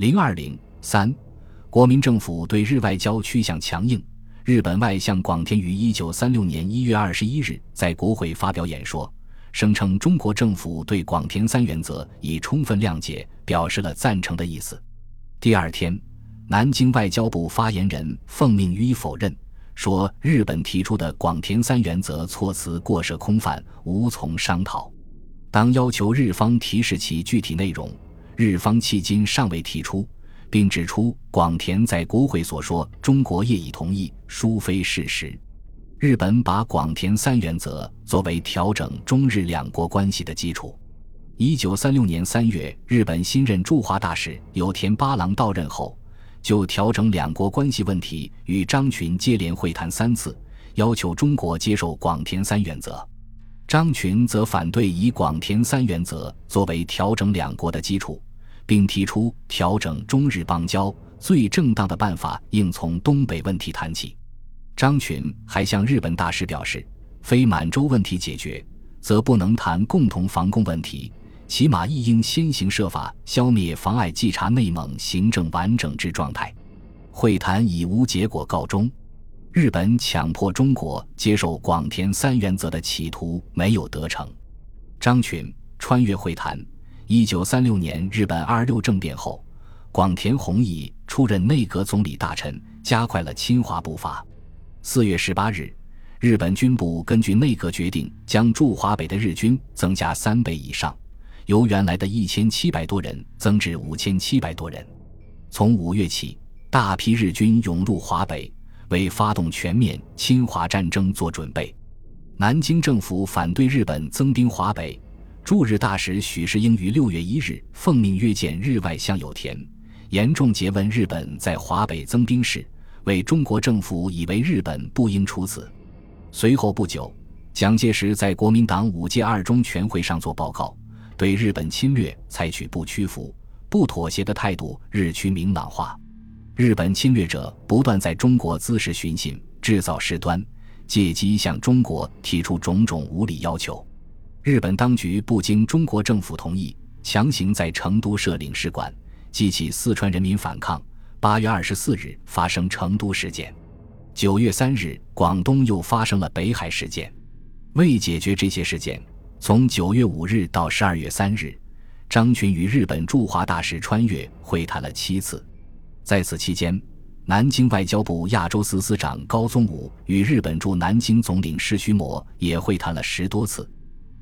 零二零三，国民政府对日外交趋向强硬。日本外相广田于一九三六年一月二十一日在国会发表演说，声称中国政府对广田三原则已充分谅解，表示了赞成的意思。第二天，南京外交部发言人奉命予以否认，说日本提出的广田三原则措辞过涉空泛，无从商讨。当要求日方提示其具体内容。日方迄今尚未提出，并指出广田在国会所说“中国业已同意”殊非事实。日本把广田三原则作为调整中日两国关系的基础。一九三六年三月，日本新任驻华大使有田八郎到任后，就调整两国关系问题与张群接连会谈三次，要求中国接受广田三原则。张群则反对以广田三原则作为调整两国的基础。并提出调整中日邦交最正当的办法，应从东北问题谈起。张群还向日本大使表示，非满洲问题解决，则不能谈共同防共问题，起码亦应先行设法消灭妨碍稽查内蒙行政完整之状态。会谈以无结果告终。日本强迫中国接受广田三原则的企图没有得逞。张群穿越会谈。一九三六年日本二六政变后，广田弘毅出任内阁总理大臣，加快了侵华步伐。四月十八日，日本军部根据内阁决定，将驻华北的日军增加三倍以上，由原来的一千七百多人增至五千七百多人。从五月起，大批日军涌入华北，为发动全面侵华战争做准备。南京政府反对日本增兵华北。驻日大使许世英于六月一日奉命约见日外相有田，严重诘问日本在华北增兵事，为中国政府以为日本不应出此。随后不久，蒋介石在国民党五届二中全会上作报告，对日本侵略采取不屈服、不妥协的态度，日趋明朗化。日本侵略者不断在中国滋事寻衅，制造事端，借机向中国提出种种无理要求。日本当局不经中国政府同意，强行在成都设领事馆，激起四川人民反抗。八月二十四日发生成都事件，九月三日广东又发生了北海事件。为解决这些事件，从九月五日到十二月三日，张群与日本驻华大使穿越会谈了七次。在此期间，南京外交部亚洲司司长高宗武与日本驻南京总领事须磨也会谈了十多次。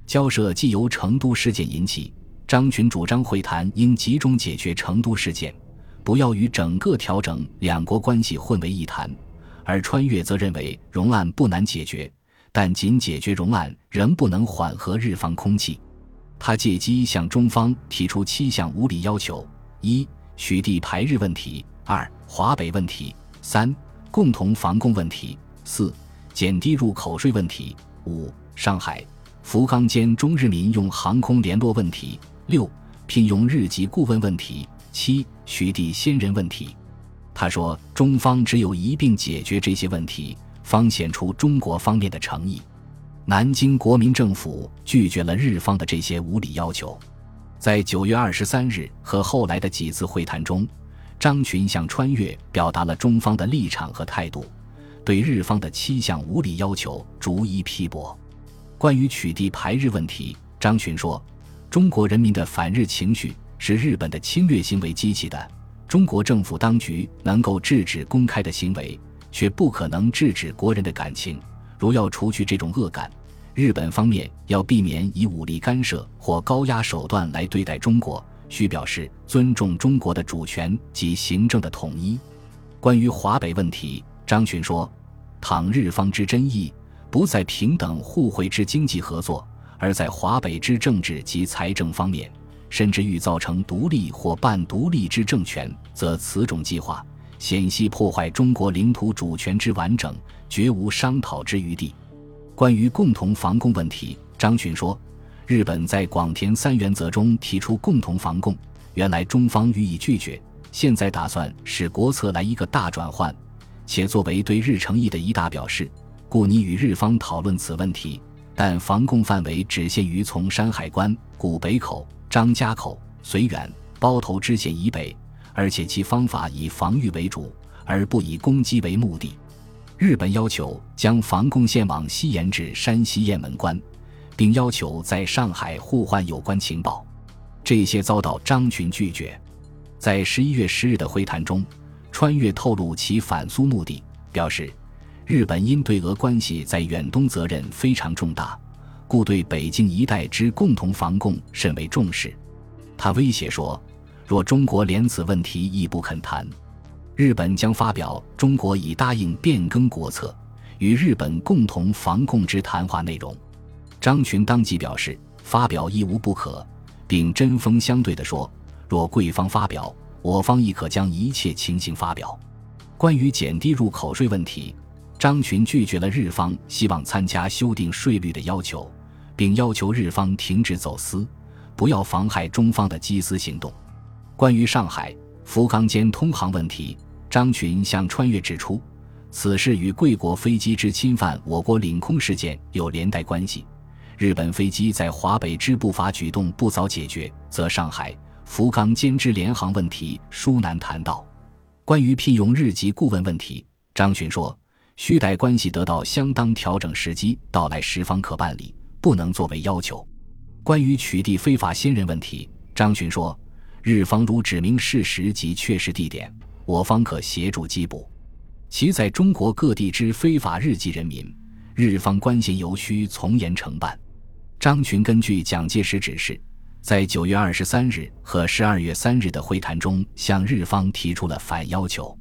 交涉既由成都事件引起，张群主张会谈应集中解决成都事件，不要与整个调整两国关系混为一谈。而穿越则认为容案不难解决，但仅解决容案仍不能缓和日方空气。他借机向中方提出七项无理要求：一、取缔排日问题；二、华北问题；三、共同防共问题；四、减低入口税问题；五、上海。福冈间中日民用航空联络问题，六聘用日籍顾问问题，七取缔先人问题。他说，中方只有一并解决这些问题，方显出中国方面的诚意。南京国民政府拒绝了日方的这些无理要求。在九月二十三日和后来的几次会谈中，张群向穿越表达了中方的立场和态度，对日方的七项无理要求逐一批驳。关于取缔排日问题，张群说：“中国人民的反日情绪是日本的侵略行为激起的。中国政府当局能够制止公开的行为，却不可能制止国人的感情。如要除去这种恶感，日本方面要避免以武力干涉或高压手段来对待中国，需表示尊重中国的主权及行政的统一。”关于华北问题，张群说：“倘日方之真意。”不在平等互惠之经济合作，而在华北之政治及财政方面，甚至欲造成独立或半独立之政权，则此种计划险些破坏中国领土主权之完整，绝无商讨之余地。关于共同防共问题，张群说：“日本在广田三原则中提出共同防共，原来中方予以拒绝，现在打算使国策来一个大转换，且作为对日诚意的一大表示。”故拟与日方讨论此问题，但防共范围只限于从山海关、古北口、张家口、绥远、包头支线以北，而且其方法以防御为主，而不以攻击为目的。日本要求将防共线网西延至山西雁门关，并要求在上海互换有关情报，这些遭到张群拒绝。在十一月十日的会谈中，川越透露其反苏目的，表示日本因对俄关系在远东责任非常重大，故对北京一带之共同防共甚为重视。他威胁说，若中国连此问题亦不肯谈。日本将发表中国已答应变更国策，与日本共同防共之谈话内容。张群当即表示发表亦无不可，并针锋相对地说：若贵方发表，我方亦可将一切情形发表。关于减低入口税问题，张群拒绝了日方希望参加修订税率的要求，并要求日方停止走私，不要妨害中方的缉私行动。关于上海、福冈间通航问题。张群向穿越指出，此事与贵国飞机之侵犯我国领空事件有连带关系。日本飞机在华北之不法举动不早解决，则上海、福冈间之联航问题殊难谈到。关于聘用日籍顾问问题，张群说，需待关系得到相当调整时机到来时方可办理，不能作为要求。关于取缔非法新人问题，张群说，日方如指明事实及确实地点。我方可协助缉捕其在中国各地之非法日籍人民，日方关心尤需从严承办。张群根据蒋介石指示，在九月二十三日和十二月三日的会谈中，向日方提出了反要求。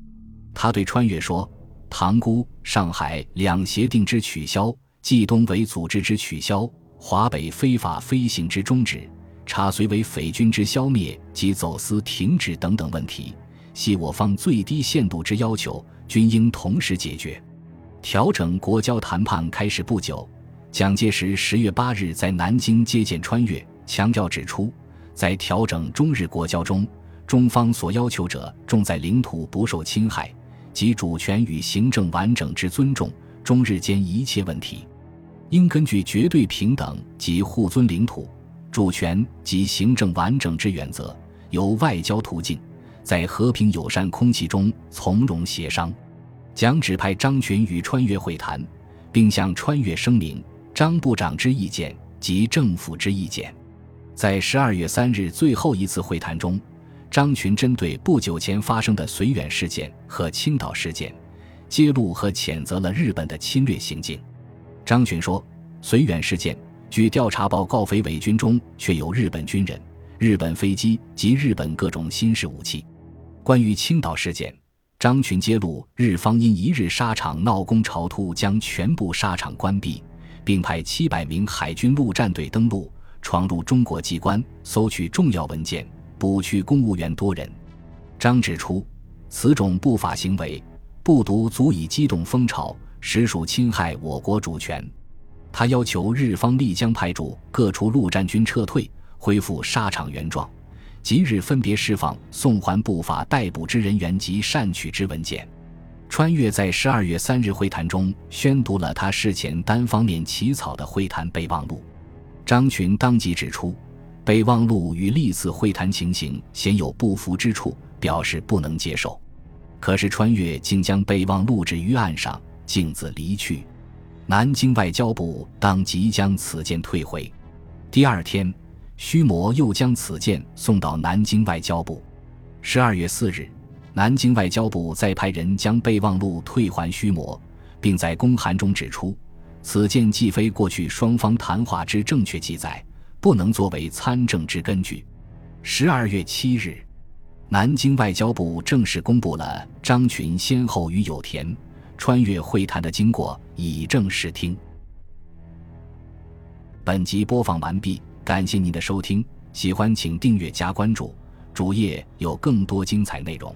他对川越说：“塘沽、上海两协定之取消，冀东为组织之取消，华北非法飞行之终止，查绥为匪军之消灭及走私停止等等问题。”系我方最低限度之要求，均应同时解决。调整国交谈判开始不久，蒋介石十月八日在南京接见川越，强调指出，在调整中日国交中，中方所要求者重在领土不受侵害及主权与行政完整之尊重，中日间一切问题，应根据绝对平等及互尊领土、主权及行政完整之原则，由外交途径。在和平友善空气中从容协商，蒋指派张群与川越会谈，并向川越声明张部长之意见及政府之意见。在十二月三日最后一次会谈中，张群针对不久前发生的绥远事件和青岛事件，揭露和谴责了日本的侵略行径。张群说：“绥远事件，据调查报告，匪伪军中确有日本军人、日本飞机及日本各种新式武器。”关于青岛事件，张群揭露日方因一日沙场闹工潮突，将全部沙场关闭，并派七百名海军陆战队登陆，闯入中国机关，搜取重要文件，捕去公务员多人。张指出，此种不法行为，不独足以激动风潮，实属侵害我国主权。他要求日方立将派驻各处陆战军撤退，恢复沙场原状。即日分别释放、送还不法逮捕之人员及善取之文件。川越在十二月三日会谈中宣读了他事前单方面起草的会谈备忘录。张群当即指出，备忘录与历次会谈情形鲜有不符之处，表示不能接受。可是穿越竟将备忘录置于案上，径自离去。南京外交部当即将此件退回。第二天。须磨又将此件送到南京外交部。十二月四日，南京外交部再派人将备忘录退还须磨，并在公函中指出，此件既非过去双方谈话之正确记载，不能作为参政之根据。十二月七日，南京外交部正式公布了张群先后与有田、穿越会谈的经过，以正视听。本集播放完毕。感谢您的收听，喜欢请订阅加关注，主页有更多精彩内容。